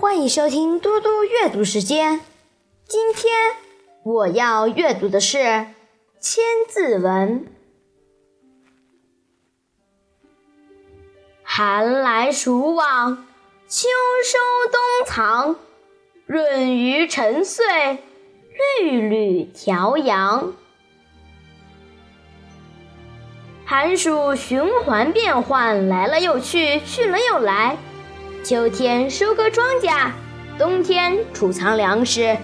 欢迎收听嘟嘟阅读时间。今天我要阅读的是《千字文》。寒来暑往，秋收冬藏，闰余成岁，律吕调阳。寒暑循环变换，来了又去，去了又来。秋天收割庄稼，冬天储藏粮食，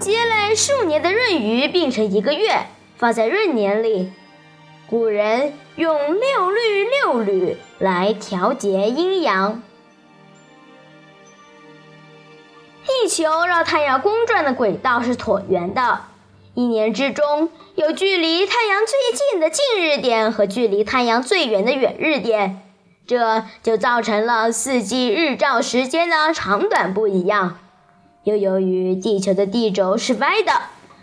积累数年的闰余并成一个月，放在闰年里。古人用六律六缕来调节阴阳。地球绕太阳公转的轨道是椭圆的。一年之中，有距离太阳最近的近日点和距离太阳最远的远日点，这就造成了四季日照时间的长短不一样。又由于地球的地轴是歪的，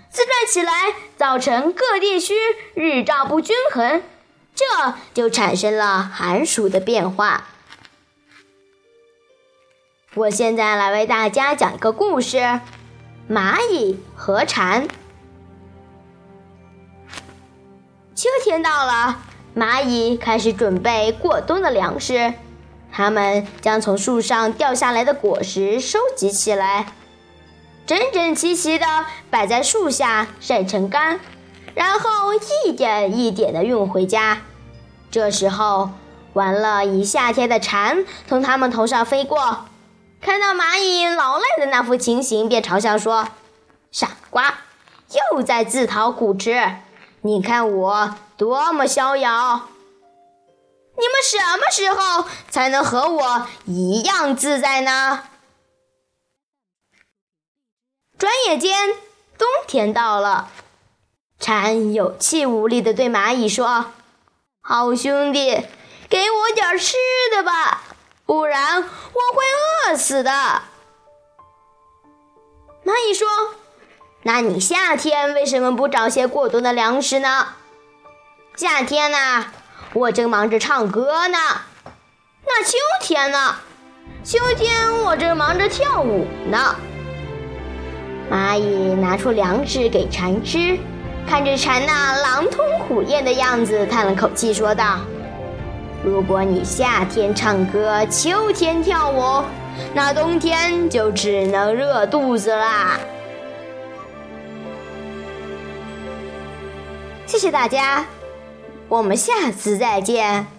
自转起来造成各地区日照不均衡，这就产生了寒暑的变化。我现在来为大家讲一个故事：蚂蚁和蝉。秋天到了，蚂蚁开始准备过冬的粮食。它们将从树上掉下来的果实收集起来，整整齐齐地摆在树下晒成干，然后一点一点地运回家。这时候，玩了一夏天的蝉从它们头上飞过，看到蚂蚁劳累的那副情形，便嘲笑说：“傻瓜，又在自讨苦吃。”你看我多么逍遥！你们什么时候才能和我一样自在呢？转眼间，冬天到了。蝉有气无力地对蚂蚁说：“好兄弟，给我点吃的吧，不然我会饿死的。”蚂蚁说。那你夏天为什么不找些过冬的粮食呢？夏天呢，我正忙着唱歌呢。那秋天呢？秋天我正忙着跳舞呢。蚂蚁拿出粮食给蝉吃，看着蝉那狼吞虎咽的样子，叹了口气说道：“如果你夏天唱歌，秋天跳舞，那冬天就只能热肚子啦。”谢谢大家，我们下次再见。